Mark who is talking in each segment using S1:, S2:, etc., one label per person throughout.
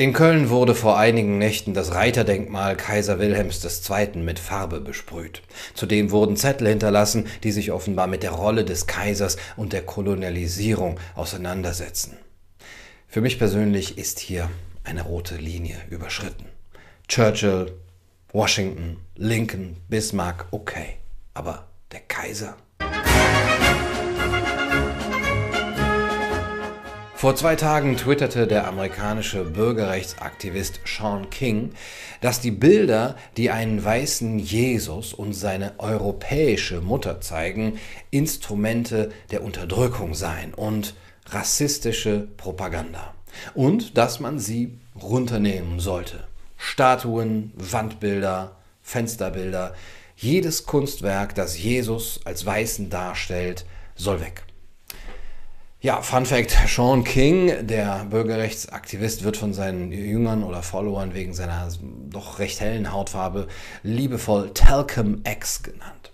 S1: In Köln wurde vor einigen Nächten das Reiterdenkmal Kaiser Wilhelms II. mit Farbe besprüht. Zudem wurden Zettel hinterlassen, die sich offenbar mit der Rolle des Kaisers und der Kolonialisierung auseinandersetzen. Für mich persönlich ist hier eine rote Linie überschritten. Churchill, Washington, Lincoln, Bismarck, okay. Aber der Kaiser? Vor zwei Tagen twitterte der amerikanische Bürgerrechtsaktivist Sean King, dass die Bilder, die einen weißen Jesus und seine europäische Mutter zeigen, Instrumente der Unterdrückung seien und rassistische Propaganda. Und dass man sie runternehmen sollte. Statuen, Wandbilder, Fensterbilder, jedes Kunstwerk, das Jesus als Weißen darstellt, soll weg. Ja, Fun Fact: Sean King, der Bürgerrechtsaktivist, wird von seinen Jüngern oder Followern wegen seiner doch recht hellen Hautfarbe liebevoll Talcum X genannt.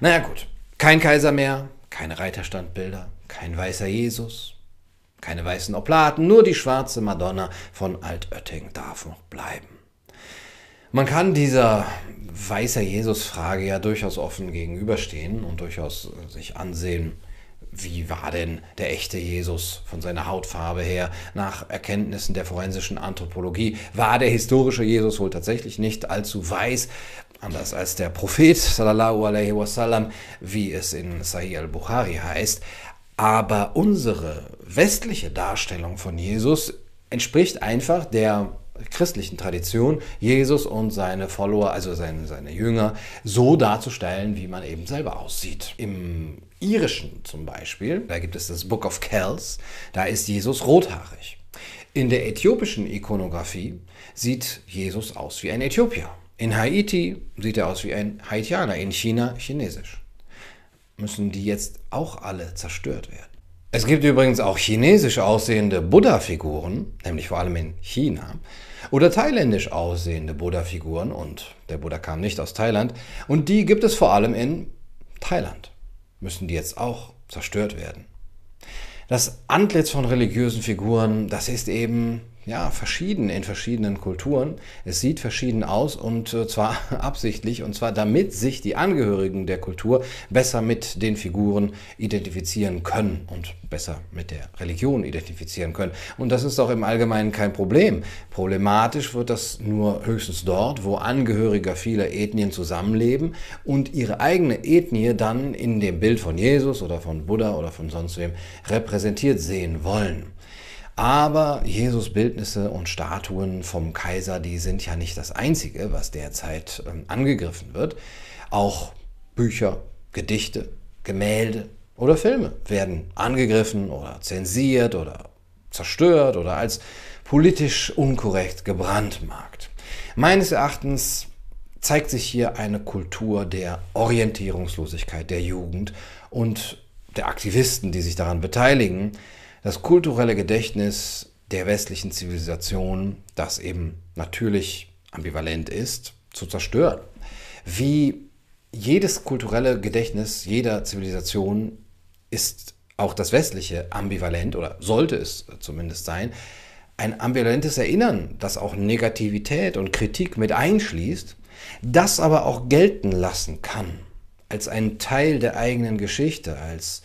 S1: Naja, gut. Kein Kaiser mehr, keine Reiterstandbilder, kein weißer Jesus, keine weißen Oplaten, nur die schwarze Madonna von Altötting darf noch bleiben. Man kann dieser weißer Jesus-Frage ja durchaus offen gegenüberstehen und durchaus sich ansehen, wie war denn der echte Jesus von seiner Hautfarbe her nach Erkenntnissen der forensischen Anthropologie? War der historische Jesus wohl tatsächlich nicht allzu weiß, anders als der Prophet sallallahu alaihi wasallam, wie es in Sahih al-Bukhari heißt? Aber unsere westliche Darstellung von Jesus entspricht einfach der christlichen Tradition, Jesus und seine Follower, also seine, seine Jünger, so darzustellen, wie man eben selber aussieht. Im Irischen zum Beispiel, da gibt es das Book of Kells, da ist Jesus rothaarig. In der äthiopischen Ikonografie sieht Jesus aus wie ein Äthiopier. In Haiti sieht er aus wie ein Haitianer, in China chinesisch. Müssen die jetzt auch alle zerstört werden? Es gibt übrigens auch chinesisch aussehende Buddha-Figuren, nämlich vor allem in China, oder thailändisch aussehende Buddha-Figuren, und der Buddha kam nicht aus Thailand, und die gibt es vor allem in Thailand. Müssen die jetzt auch zerstört werden? Das Antlitz von religiösen Figuren, das ist eben ja, verschieden in verschiedenen Kulturen. Es sieht verschieden aus und äh, zwar absichtlich und zwar damit sich die Angehörigen der Kultur besser mit den Figuren identifizieren können und besser mit der Religion identifizieren können. Und das ist auch im Allgemeinen kein Problem. Problematisch wird das nur höchstens dort, wo Angehörige vieler Ethnien zusammenleben und ihre eigene Ethnie dann in dem Bild von Jesus oder von Buddha oder von sonst wem repräsentiert sehen wollen. Aber Jesus Bildnisse und Statuen vom Kaiser, die sind ja nicht das Einzige, was derzeit ähm, angegriffen wird. Auch Bücher, Gedichte, Gemälde oder Filme werden angegriffen oder zensiert oder zerstört oder als politisch unkorrekt gebrandmarkt. Meines Erachtens zeigt sich hier eine Kultur der Orientierungslosigkeit der Jugend und der Aktivisten, die sich daran beteiligen, das kulturelle Gedächtnis der westlichen Zivilisation, das eben natürlich ambivalent ist, zu zerstören. Wie jedes kulturelle Gedächtnis jeder Zivilisation ist auch das westliche ambivalent oder sollte es zumindest sein. Ein ambivalentes Erinnern, das auch Negativität und Kritik mit einschließt, das aber auch gelten lassen kann als ein Teil der eigenen Geschichte, als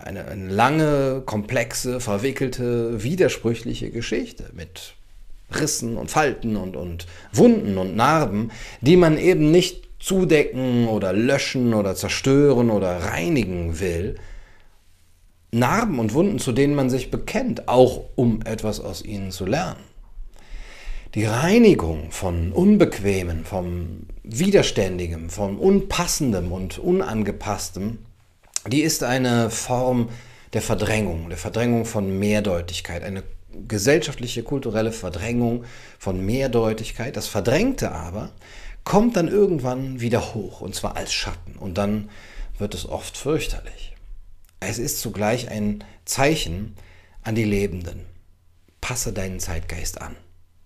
S1: eine, eine lange, komplexe, verwickelte, widersprüchliche Geschichte mit Rissen und Falten und, und Wunden und Narben, die man eben nicht zudecken oder löschen oder zerstören oder reinigen will. Narben und Wunden, zu denen man sich bekennt, auch um etwas aus ihnen zu lernen. Die Reinigung von Unbequemen, vom Widerständigem, vom Unpassendem und Unangepasstem die ist eine Form der Verdrängung, der Verdrängung von Mehrdeutigkeit, eine gesellschaftliche, kulturelle Verdrängung von Mehrdeutigkeit. Das Verdrängte aber kommt dann irgendwann wieder hoch, und zwar als Schatten, und dann wird es oft fürchterlich. Es ist zugleich ein Zeichen an die Lebenden. Passe deinen Zeitgeist an,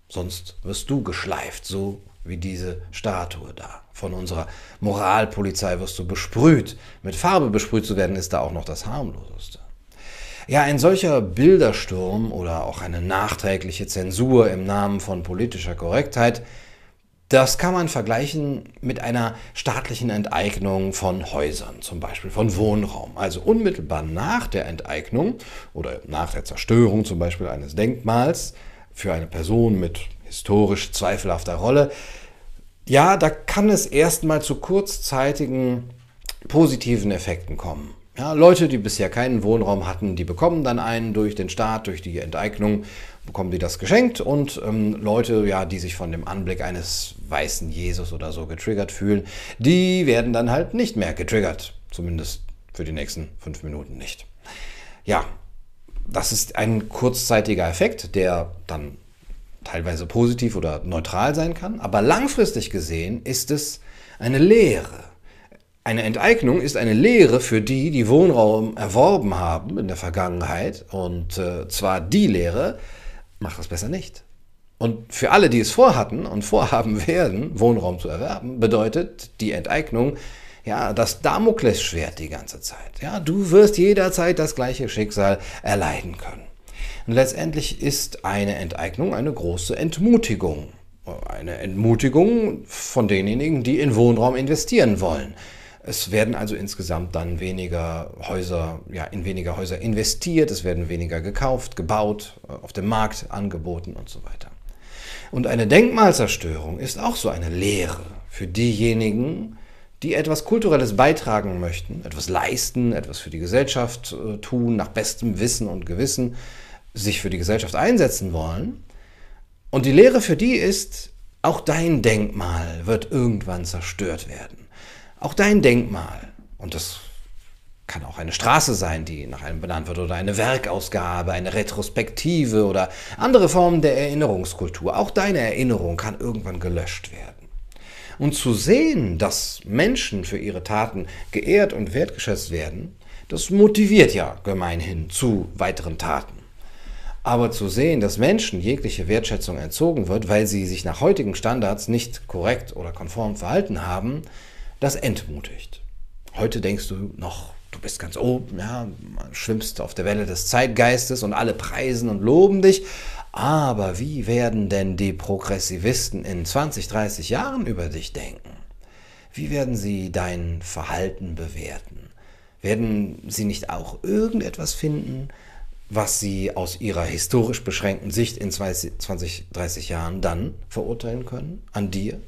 S1: sonst wirst du geschleift, so wie diese Statue da. Von unserer Moralpolizei wirst du besprüht. Mit Farbe besprüht zu werden, ist da auch noch das harmloseste. Ja, ein solcher Bildersturm oder auch eine nachträgliche Zensur im Namen von politischer Korrektheit, das kann man vergleichen mit einer staatlichen Enteignung von Häusern, zum Beispiel von Wohnraum. Also unmittelbar nach der Enteignung oder nach der Zerstörung zum Beispiel eines Denkmals für eine Person mit historisch zweifelhafter Rolle, ja, da kann es erstmal zu kurzzeitigen positiven Effekten kommen. Ja, Leute, die bisher keinen Wohnraum hatten, die bekommen dann einen durch den Staat, durch die Enteignung, bekommen die das geschenkt und ähm, Leute, ja, die sich von dem Anblick eines weißen Jesus oder so getriggert fühlen, die werden dann halt nicht mehr getriggert, zumindest für die nächsten fünf Minuten nicht. Ja, das ist ein kurzzeitiger Effekt, der dann teilweise positiv oder neutral sein kann, aber langfristig gesehen ist es eine Lehre. Eine Enteignung ist eine Lehre für die, die Wohnraum erworben haben in der Vergangenheit. Und äh, zwar die Lehre, mach das besser nicht. Und für alle, die es vorhatten und vorhaben werden, Wohnraum zu erwerben, bedeutet die Enteignung ja das Damoklesschwert die ganze Zeit. Ja, du wirst jederzeit das gleiche Schicksal erleiden können. Und letztendlich ist eine Enteignung eine große Entmutigung. Eine Entmutigung von denjenigen, die in Wohnraum investieren wollen. Es werden also insgesamt dann weniger Häuser, ja, in weniger Häuser investiert, es werden weniger gekauft, gebaut, äh, auf dem Markt angeboten und so weiter. Und eine Denkmalzerstörung ist auch so eine Lehre für diejenigen, die etwas Kulturelles beitragen möchten, etwas leisten, etwas für die Gesellschaft äh, tun, nach bestem Wissen und Gewissen sich für die Gesellschaft einsetzen wollen. Und die Lehre für die ist, auch dein Denkmal wird irgendwann zerstört werden. Auch dein Denkmal, und das kann auch eine Straße sein, die nach einem benannt wird, oder eine Werkausgabe, eine Retrospektive oder andere Formen der Erinnerungskultur. Auch deine Erinnerung kann irgendwann gelöscht werden. Und zu sehen, dass Menschen für ihre Taten geehrt und wertgeschätzt werden, das motiviert ja gemeinhin zu weiteren Taten. Aber zu sehen, dass Menschen jegliche Wertschätzung entzogen wird, weil sie sich nach heutigen Standards nicht korrekt oder konform verhalten haben, das entmutigt. Heute denkst du noch, du bist ganz oben, ja, schwimmst auf der Welle des Zeitgeistes und alle preisen und loben dich. Aber wie werden denn die Progressivisten in 20, 30 Jahren über dich denken? Wie werden sie dein Verhalten bewerten? Werden sie nicht auch irgendetwas finden, was sie aus ihrer historisch beschränkten Sicht in 20, 30 Jahren dann verurteilen können? An dir?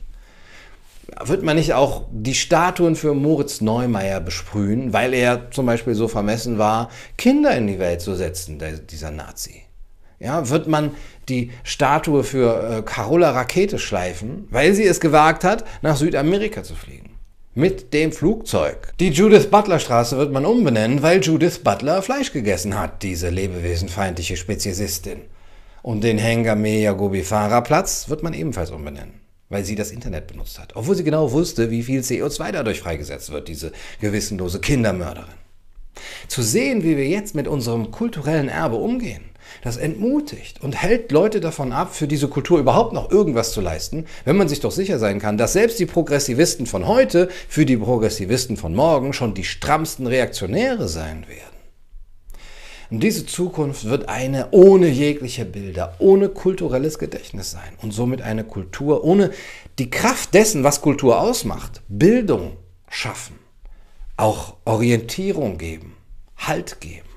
S1: wird man nicht auch die Statuen für Moritz Neumeier besprühen, weil er zum Beispiel so vermessen war, Kinder in die Welt zu setzen, der, dieser Nazi? Ja, wird man die Statue für äh, Carola Rakete schleifen, weil sie es gewagt hat, nach Südamerika zu fliegen? Mit dem Flugzeug. Die Judith Butler Straße wird man umbenennen, weil Judith Butler Fleisch gegessen hat, diese lebewesenfeindliche Speziesistin. Und den Hengame Yagobi Platz wird man ebenfalls umbenennen weil sie das Internet benutzt hat. Obwohl sie genau wusste, wie viel CO2 dadurch freigesetzt wird, diese gewissenlose Kindermörderin. Zu sehen, wie wir jetzt mit unserem kulturellen Erbe umgehen, das entmutigt und hält Leute davon ab, für diese Kultur überhaupt noch irgendwas zu leisten, wenn man sich doch sicher sein kann, dass selbst die Progressivisten von heute für die Progressivisten von morgen schon die strammsten Reaktionäre sein werden. Und diese Zukunft wird eine ohne jegliche Bilder, ohne kulturelles Gedächtnis sein und somit eine Kultur ohne die Kraft dessen, was Kultur ausmacht, Bildung schaffen, auch Orientierung geben, Halt geben.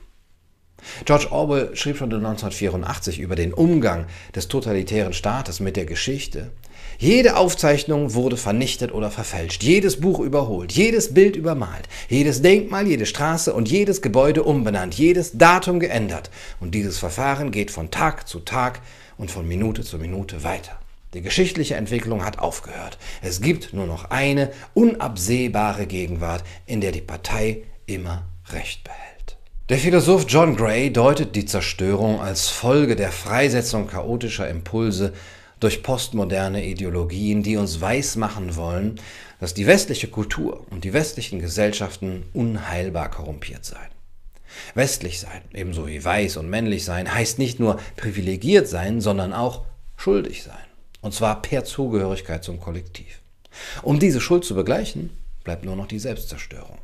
S1: George Orwell schrieb schon 1984 über den Umgang des totalitären Staates mit der Geschichte jede Aufzeichnung wurde vernichtet oder verfälscht, jedes Buch überholt, jedes Bild übermalt, jedes Denkmal, jede Straße und jedes Gebäude umbenannt, jedes Datum geändert. Und dieses Verfahren geht von Tag zu Tag und von Minute zu Minute weiter. Die geschichtliche Entwicklung hat aufgehört. Es gibt nur noch eine unabsehbare Gegenwart, in der die Partei immer Recht behält. Der Philosoph John Gray deutet die Zerstörung als Folge der Freisetzung chaotischer Impulse durch postmoderne Ideologien, die uns weismachen wollen, dass die westliche Kultur und die westlichen Gesellschaften unheilbar korrumpiert seien. Westlich sein, ebenso wie weiß und männlich sein, heißt nicht nur privilegiert sein, sondern auch schuldig sein. Und zwar per Zugehörigkeit zum Kollektiv. Um diese Schuld zu begleichen, bleibt nur noch die Selbstzerstörung.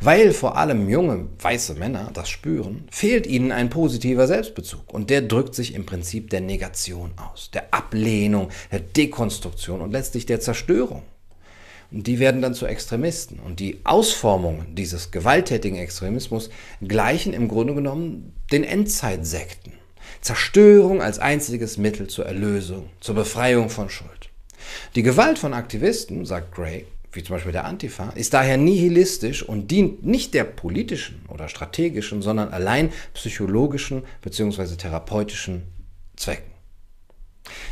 S1: Weil vor allem junge weiße Männer das spüren, fehlt ihnen ein positiver Selbstbezug und der drückt sich im Prinzip der Negation aus, der Ablehnung, der Dekonstruktion und letztlich der Zerstörung. Und die werden dann zu Extremisten. Und die Ausformungen dieses gewalttätigen Extremismus gleichen im Grunde genommen den Endzeitsekten. Zerstörung als einziges Mittel zur Erlösung, zur Befreiung von Schuld. Die Gewalt von Aktivisten, sagt Gray, wie zum Beispiel der Antifa, ist daher nihilistisch und dient nicht der politischen oder strategischen, sondern allein psychologischen bzw. therapeutischen Zwecken.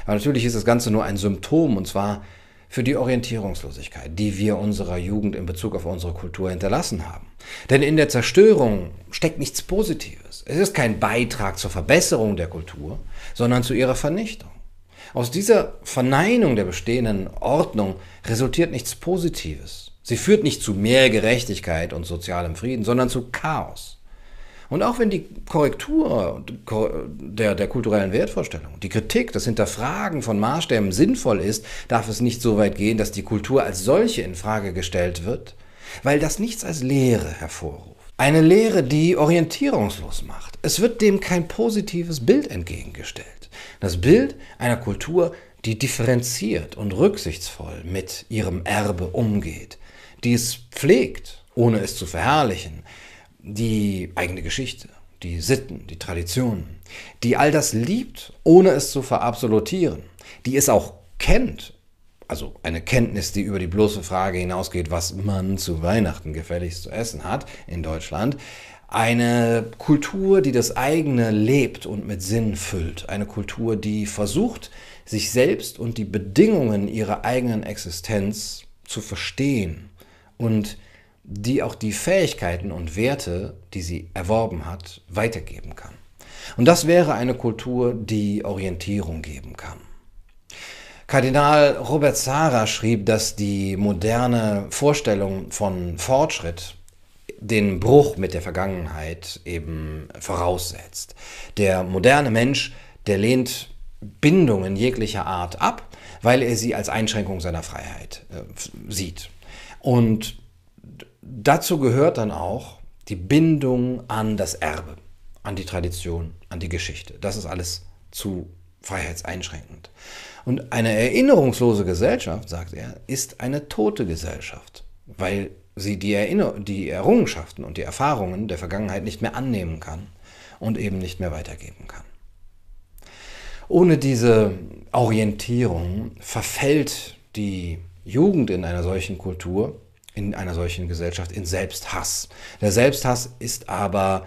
S1: Aber natürlich ist das Ganze nur ein Symptom und zwar für die Orientierungslosigkeit, die wir unserer Jugend in Bezug auf unsere Kultur hinterlassen haben. Denn in der Zerstörung steckt nichts Positives. Es ist kein Beitrag zur Verbesserung der Kultur, sondern zu ihrer Vernichtung. Aus dieser Verneinung der bestehenden Ordnung resultiert nichts Positives. Sie führt nicht zu mehr Gerechtigkeit und sozialem Frieden, sondern zu Chaos. Und auch wenn die Korrektur der, der kulturellen Wertvorstellung, die Kritik, das Hinterfragen von Maßstäben sinnvoll ist, darf es nicht so weit gehen, dass die Kultur als solche in Frage gestellt wird, weil das nichts als Lehre hervorruft. Eine Lehre, die orientierungslos macht. Es wird dem kein positives Bild entgegengestellt. Das Bild einer Kultur, die differenziert und rücksichtsvoll mit ihrem Erbe umgeht, die es pflegt, ohne es zu verherrlichen, die eigene Geschichte, die Sitten, die Traditionen, die all das liebt, ohne es zu verabsolutieren, die es auch kennt, also eine Kenntnis, die über die bloße Frage hinausgeht, was man zu Weihnachten gefälligst zu essen hat in Deutschland, eine Kultur, die das eigene lebt und mit Sinn füllt. Eine Kultur, die versucht, sich selbst und die Bedingungen ihrer eigenen Existenz zu verstehen und die auch die Fähigkeiten und Werte, die sie erworben hat, weitergeben kann. Und das wäre eine Kultur, die Orientierung geben kann. Kardinal Robert Sara schrieb, dass die moderne Vorstellung von Fortschritt den Bruch mit der Vergangenheit eben voraussetzt. Der moderne Mensch, der lehnt Bindungen jeglicher Art ab, weil er sie als Einschränkung seiner Freiheit äh, sieht. Und dazu gehört dann auch die Bindung an das Erbe, an die Tradition, an die Geschichte. Das ist alles zu freiheitseinschränkend. Und eine erinnerungslose Gesellschaft, sagt er, ist eine tote Gesellschaft, weil sie die, Erinner die Errungenschaften und die Erfahrungen der Vergangenheit nicht mehr annehmen kann und eben nicht mehr weitergeben kann. Ohne diese Orientierung verfällt die Jugend in einer solchen Kultur, in einer solchen Gesellschaft, in Selbsthass. Der Selbsthass ist aber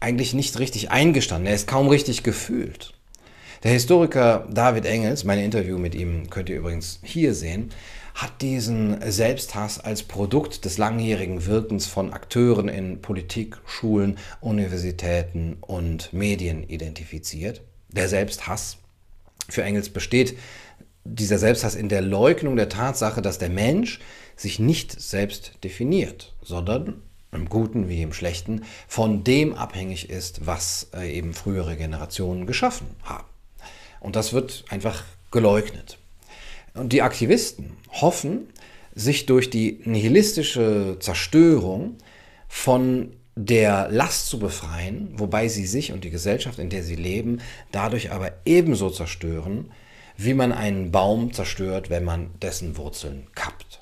S1: eigentlich nicht richtig eingestanden, er ist kaum richtig gefühlt. Der Historiker David Engels, mein Interview mit ihm könnt ihr übrigens hier sehen, hat diesen Selbsthass als Produkt des langjährigen Wirkens von Akteuren in Politik, Schulen, Universitäten und Medien identifiziert. Der Selbsthass für Engels besteht dieser Selbsthass in der Leugnung der Tatsache, dass der Mensch sich nicht selbst definiert, sondern im Guten wie im Schlechten von dem abhängig ist, was äh, eben frühere Generationen geschaffen haben. Und das wird einfach geleugnet. Und die Aktivisten hoffen, sich durch die nihilistische Zerstörung von der Last zu befreien, wobei sie sich und die Gesellschaft, in der sie leben, dadurch aber ebenso zerstören, wie man einen Baum zerstört, wenn man dessen Wurzeln kappt.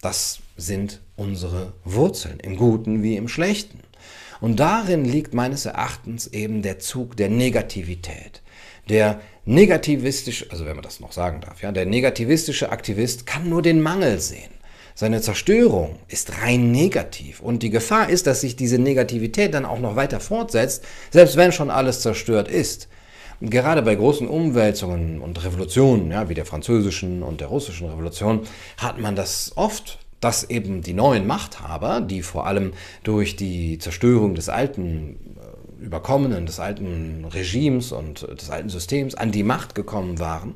S1: Das sind unsere Wurzeln, im Guten wie im Schlechten. Und darin liegt meines Erachtens eben der Zug der Negativität, der negativistisch, also wenn man das noch sagen darf, ja, der negativistische Aktivist kann nur den Mangel sehen. Seine Zerstörung ist rein negativ und die Gefahr ist, dass sich diese Negativität dann auch noch weiter fortsetzt, selbst wenn schon alles zerstört ist. Gerade bei großen Umwälzungen und Revolutionen, ja, wie der französischen und der russischen Revolution, hat man das oft, dass eben die neuen Machthaber, die vor allem durch die Zerstörung des alten Überkommenen des alten Regimes und des alten Systems an die Macht gekommen waren,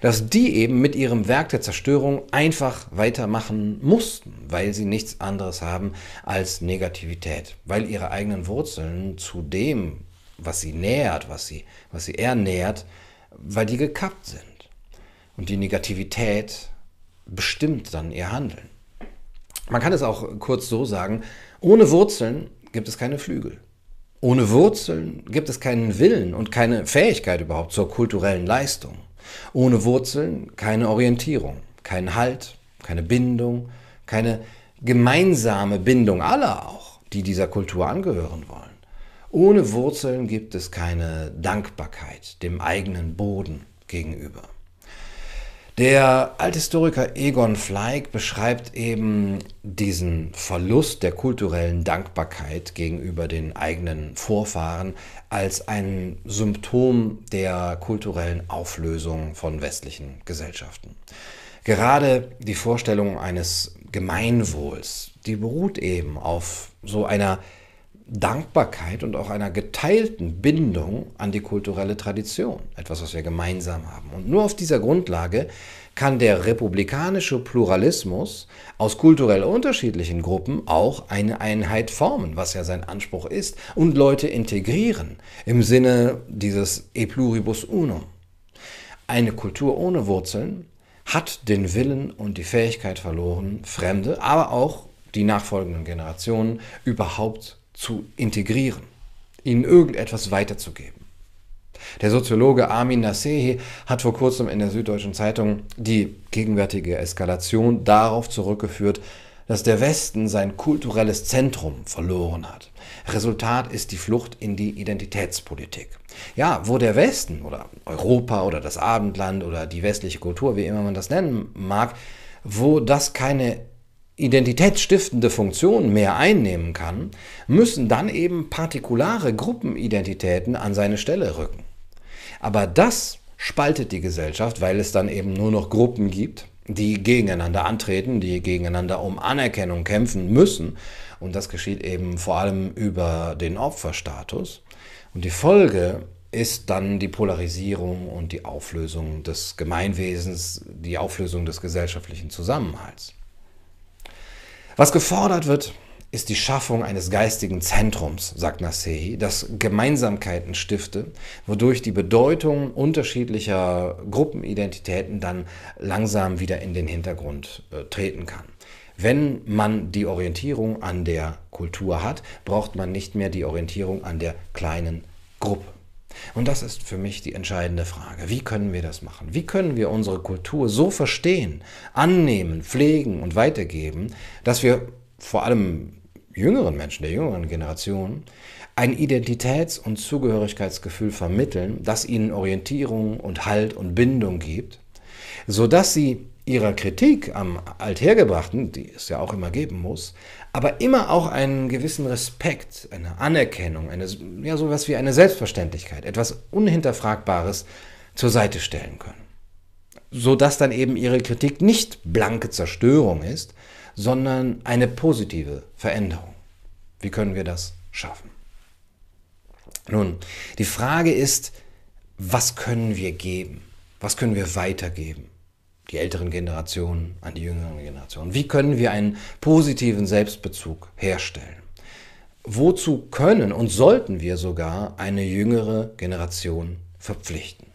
S1: dass die eben mit ihrem Werk der Zerstörung einfach weitermachen mussten, weil sie nichts anderes haben als Negativität, weil ihre eigenen Wurzeln zu dem, was sie nährt, was sie, was sie ernährt, weil die gekappt sind. Und die Negativität bestimmt dann ihr Handeln. Man kann es auch kurz so sagen, ohne Wurzeln gibt es keine Flügel. Ohne Wurzeln gibt es keinen Willen und keine Fähigkeit überhaupt zur kulturellen Leistung. Ohne Wurzeln keine Orientierung, kein Halt, keine Bindung, keine gemeinsame Bindung aller auch, die dieser Kultur angehören wollen. Ohne Wurzeln gibt es keine Dankbarkeit dem eigenen Boden gegenüber. Der Althistoriker Egon Fleig beschreibt eben diesen Verlust der kulturellen Dankbarkeit gegenüber den eigenen Vorfahren als ein Symptom der kulturellen Auflösung von westlichen Gesellschaften. Gerade die Vorstellung eines Gemeinwohls, die beruht eben auf so einer Dankbarkeit und auch einer geteilten Bindung an die kulturelle Tradition, etwas, was wir gemeinsam haben. Und nur auf dieser Grundlage kann der republikanische Pluralismus aus kulturell unterschiedlichen Gruppen auch eine Einheit formen, was ja sein Anspruch ist, und Leute integrieren im Sinne dieses E pluribus unum. Eine Kultur ohne Wurzeln hat den Willen und die Fähigkeit verloren, Fremde, aber auch die nachfolgenden Generationen überhaupt zu integrieren, ihnen irgendetwas weiterzugeben. Der Soziologe Armin Nasehi hat vor kurzem in der Süddeutschen Zeitung die gegenwärtige Eskalation darauf zurückgeführt, dass der Westen sein kulturelles Zentrum verloren hat. Resultat ist die Flucht in die Identitätspolitik. Ja, wo der Westen oder Europa oder das Abendland oder die westliche Kultur, wie immer man das nennen mag, wo das keine identitätsstiftende Funktion mehr einnehmen kann, müssen dann eben partikulare Gruppenidentitäten an seine Stelle rücken. Aber das spaltet die Gesellschaft, weil es dann eben nur noch Gruppen gibt, die gegeneinander antreten, die gegeneinander um Anerkennung kämpfen müssen. Und das geschieht eben vor allem über den Opferstatus. Und die Folge ist dann die Polarisierung und die Auflösung des Gemeinwesens, die Auflösung des gesellschaftlichen Zusammenhalts. Was gefordert wird, ist die Schaffung eines geistigen Zentrums, sagt Nasehi, das Gemeinsamkeiten stifte, wodurch die Bedeutung unterschiedlicher Gruppenidentitäten dann langsam wieder in den Hintergrund äh, treten kann. Wenn man die Orientierung an der Kultur hat, braucht man nicht mehr die Orientierung an der kleinen Gruppe. Und das ist für mich die entscheidende Frage. Wie können wir das machen? Wie können wir unsere Kultur so verstehen, annehmen, pflegen und weitergeben, dass wir vor allem jüngeren Menschen, der jüngeren Generation, ein Identitäts- und Zugehörigkeitsgefühl vermitteln, das ihnen Orientierung und Halt und Bindung gibt, sodass sie ihrer Kritik am Althergebrachten, die es ja auch immer geben muss, aber immer auch einen gewissen Respekt, eine Anerkennung, eine, ja, sowas wie eine Selbstverständlichkeit, etwas Unhinterfragbares zur Seite stellen können. Sodass dann eben ihre Kritik nicht blanke Zerstörung ist, sondern eine positive Veränderung. Wie können wir das schaffen? Nun, die Frage ist, was können wir geben? Was können wir weitergeben? Die älteren Generationen an die jüngeren Generationen? Wie können wir einen positiven Selbstbezug herstellen? Wozu können und sollten wir sogar eine jüngere Generation verpflichten?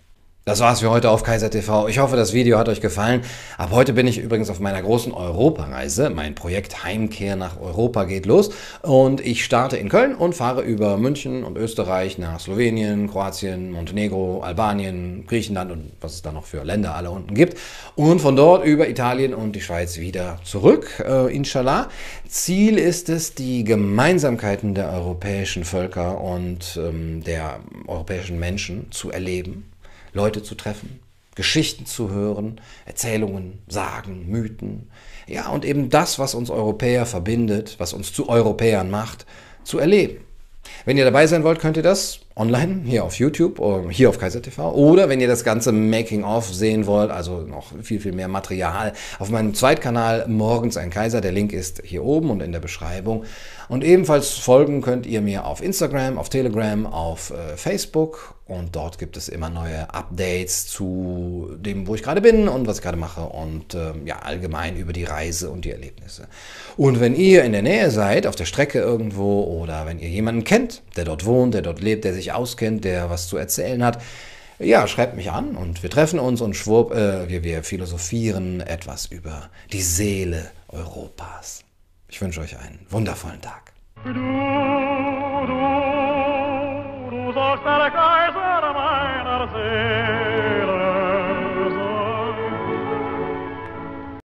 S1: Das war's für heute auf Kaiser TV. Ich hoffe, das Video hat euch gefallen. Ab heute bin ich übrigens auf meiner großen Europareise. Mein Projekt Heimkehr nach Europa geht los und ich starte in Köln und fahre über München und Österreich nach Slowenien, Kroatien, Montenegro, Albanien, Griechenland und was es da noch für Länder alle unten gibt. Und von dort über Italien und die Schweiz wieder zurück, äh, inshallah. Ziel ist es, die Gemeinsamkeiten der europäischen Völker und ähm, der europäischen Menschen zu erleben Leute zu treffen, Geschichten zu hören, Erzählungen, Sagen, Mythen. Ja, und eben das, was uns Europäer verbindet, was uns zu Europäern macht, zu erleben. Wenn ihr dabei sein wollt, könnt ihr das online hier auf YouTube oder hier auf Kaiser TV oder wenn ihr das ganze Making-of sehen wollt, also noch viel, viel mehr Material, auf meinem Zweitkanal Morgens ein Kaiser. Der Link ist hier oben und in der Beschreibung. Und ebenfalls folgen könnt ihr mir auf Instagram, auf Telegram, auf äh, Facebook und dort gibt es immer neue Updates zu dem, wo ich gerade bin und was ich gerade mache und äh, ja, allgemein über die Reise und die Erlebnisse. Und wenn ihr in der Nähe seid, auf der Strecke irgendwo oder wenn ihr jemanden kennt, der dort wohnt, der dort lebt, der sich sich auskennt, der was zu erzählen hat, ja, schreibt mich an und wir treffen uns und schwupp, äh, wir, wir philosophieren etwas über die Seele Europas. Ich wünsche euch einen wundervollen Tag.
S2: Du, du, du sollst der Kaiser meiner Seele.